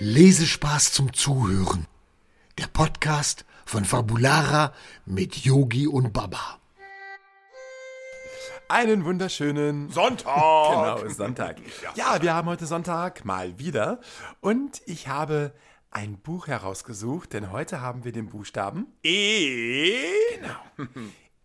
Lesespaß zum Zuhören. Der Podcast von Fabulara mit Yogi und Baba. Einen wunderschönen Sonntag. Genau, Sonntag. Ja, wir haben heute Sonntag mal wieder und ich habe ein Buch herausgesucht, denn heute haben wir den Buchstaben E.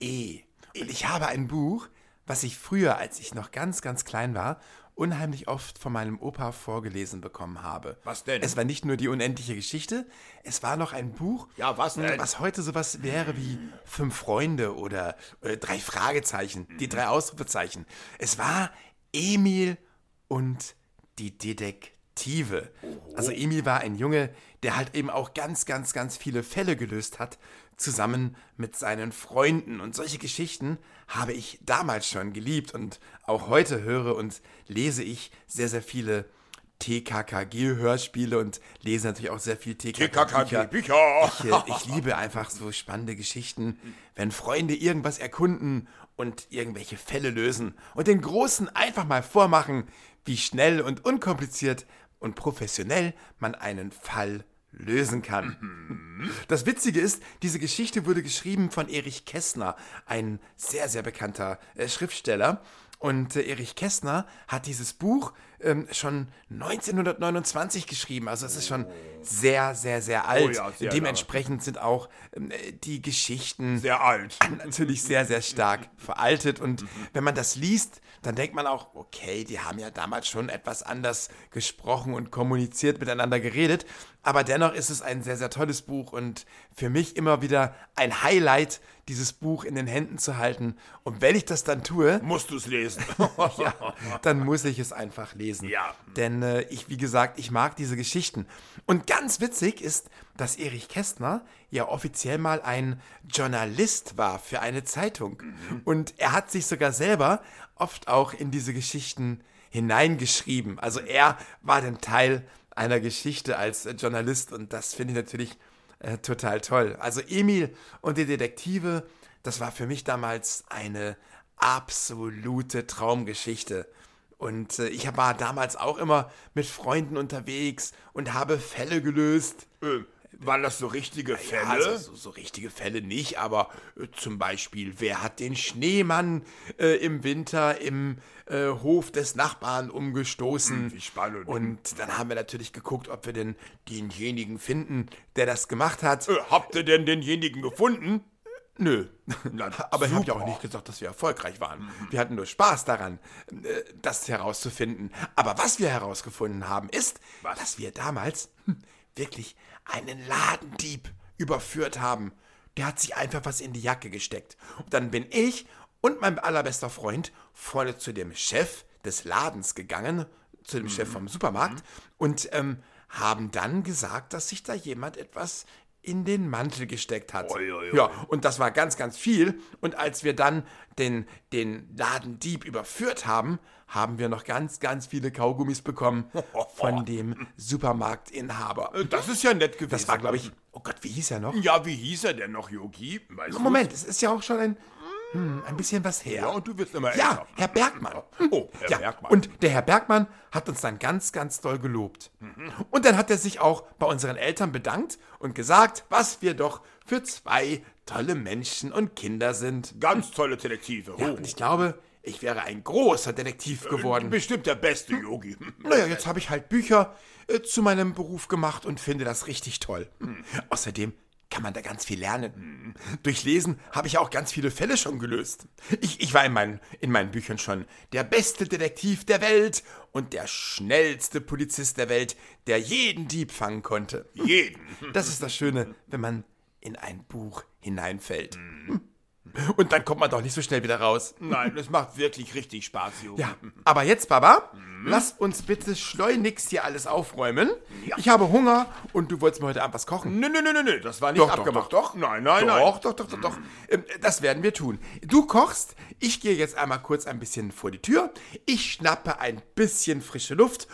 E. Und ich habe ein Buch, was ich früher, als ich noch ganz, ganz klein war, unheimlich oft von meinem Opa vorgelesen bekommen habe. Was denn? Es war nicht nur die unendliche Geschichte, es war noch ein Buch, Ja, was denn? was heute sowas wäre wie Fünf Freunde oder, oder drei Fragezeichen, die drei Ausrufezeichen. Es war Emil und die Detektive. Also Emil war ein Junge, der halt eben auch ganz, ganz, ganz viele Fälle gelöst hat, zusammen mit seinen Freunden. Und solche Geschichten habe ich damals schon geliebt und auch heute höre und lese ich sehr, sehr viele TKKG-Hörspiele und lese natürlich auch sehr viel TKKG-Bücher. TKKG-Bücher. Ich, äh, ich liebe einfach so spannende Geschichten, wenn Freunde irgendwas erkunden und irgendwelche Fälle lösen und den Großen einfach mal vormachen, wie schnell und unkompliziert und professionell man einen Fall lösen kann. Das Witzige ist, diese Geschichte wurde geschrieben von Erich Kästner, ein sehr, sehr bekannter äh, Schriftsteller. Und äh, Erich Kästner hat dieses Buch ähm, schon 1929 geschrieben. Also es ist schon sehr, sehr, sehr alt. Oh ja, sehr Dementsprechend sind auch äh, die Geschichten Sehr alt. natürlich sehr, sehr stark veraltet. Und wenn man das liest, dann denkt man auch, okay, die haben ja damals schon etwas anders gesprochen und kommuniziert, miteinander geredet. Aber dennoch ist es ein sehr, sehr tolles Buch und für mich immer wieder ein Highlight, dieses Buch in den Händen zu halten. Und wenn ich das dann tue, Musst du es lesen. ja, dann muss ich es einfach lesen. Ja. Denn äh, ich, wie gesagt, ich mag diese Geschichten. Und ganz witzig ist, dass Erich Kästner ja offiziell mal ein Journalist war für eine Zeitung. Und er hat sich sogar selber oft auch in diese Geschichten hineingeschrieben. Also er war dann Teil einer Geschichte als äh, Journalist und das finde ich natürlich äh, total toll. Also Emil und die Detektive, das war für mich damals eine absolute Traumgeschichte. Und äh, ich war damals auch immer mit Freunden unterwegs und habe Fälle gelöst. Äh, Waren das so richtige Fälle? Ja, also so, so richtige Fälle nicht, aber äh, zum Beispiel, wer hat den Schneemann äh, im Winter im äh, Hof des Nachbarn umgestoßen? Hm, wie spannend. Und dann haben wir natürlich geguckt, ob wir denn denjenigen finden, der das gemacht hat. Äh, Habt ihr denn denjenigen gefunden? Nö. Aber ich habe ja auch nicht gesagt, dass wir erfolgreich waren. Wir hatten nur Spaß daran, äh, das herauszufinden. Aber was wir herausgefunden haben, ist, dass wir damals hm, wirklich einen Ladendieb überführt haben. Der hat sich einfach was in die Jacke gesteckt. Und dann bin ich und mein allerbester Freund vorne zu dem Chef des Ladens gegangen, zu dem Chef vom Supermarkt, und ähm, haben dann gesagt, dass sich da jemand etwas in den Mantel gesteckt hat. Oi, oi, oi. Ja, und das war ganz, ganz viel. Und als wir dann den, den Ladendieb überführt haben, haben wir noch ganz, ganz viele Kaugummis bekommen von dem Supermarktinhaber. Äh, Das ist ja nett gewesen. Das war, glaube ich, oh Gott, wie hieß er noch? Ja, wie hieß er denn noch, Yogi? Weißt? Moment, es ist ja auch schon ein, hm, ein bisschen was her. Ja, und du wirst immer Ja. Herr Bergmann. Oh, Herr ja, Bergmann. Und der Herr Bergmann hat uns dann ganz, ganz doll gelobt. Und dann hat er sich auch bei unseren Eltern bedankt und gesagt, was wir doch für zwei tolle Menschen und Kinder sind. Ganz tolle Detektive. Ja, Oh. und ich glaube, ich wäre ein großer Detektiv geworden. Bestimmt der beste Yogi. Naja, jetzt habe ich halt Bücher äh, zu meinem Beruf gemacht und finde das richtig toll. Außerdem kann man da ganz viel lernen. Durch Lesen habe ich auch ganz viele Fälle schon gelöst. Ich, ich war in meinen, in meinen Büchern schon der beste Detektiv der Welt und der schnellste Polizist der Welt, der jeden Dieb fangen konnte. Jeden. Das ist das Schöne, wenn man in ein Buch hineinfällt. Und dann kommt man doch nicht so schnell wieder raus. Nein, das macht wirklich richtig Spaß, Yogi. Ja, aber jetzt, Baba, lass uns bitte schleunigst hier alles aufräumen. Ich habe Hunger und du wolltest mir heute Abend was kochen. Nö, nö, nö, nö, nö, das war nicht Doch, doch, abgemacht. doch, doch. Nein, nein, doch, nein. doch, doch, doch, doch. Ähm, Das werden wir tun. Du kochst, ich gehe jetzt einmal kurz ein bisschen vor die Tür. Ich schnappe ein bisschen frische Luft.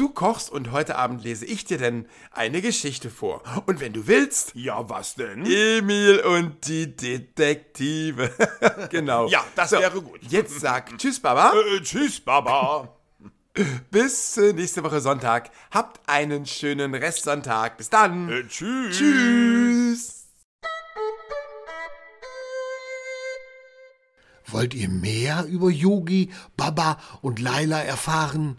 Du kochst und heute Abend lese ich dir denn eine Geschichte vor. Und wenn du willst. Ja, was denn? Emil und die Detektive. genau. Ja, das so, wäre gut. Jetzt sag Tschüss, Baba. Äh, äh tschüss, Baba. Bis äh, nächste Woche Sonntag. Habt einen schönen Restsonntag. Bis dann. Äh, tschüss. Tschüss. Wollt ihr mehr über Yogi, Baba und Laila erfahren?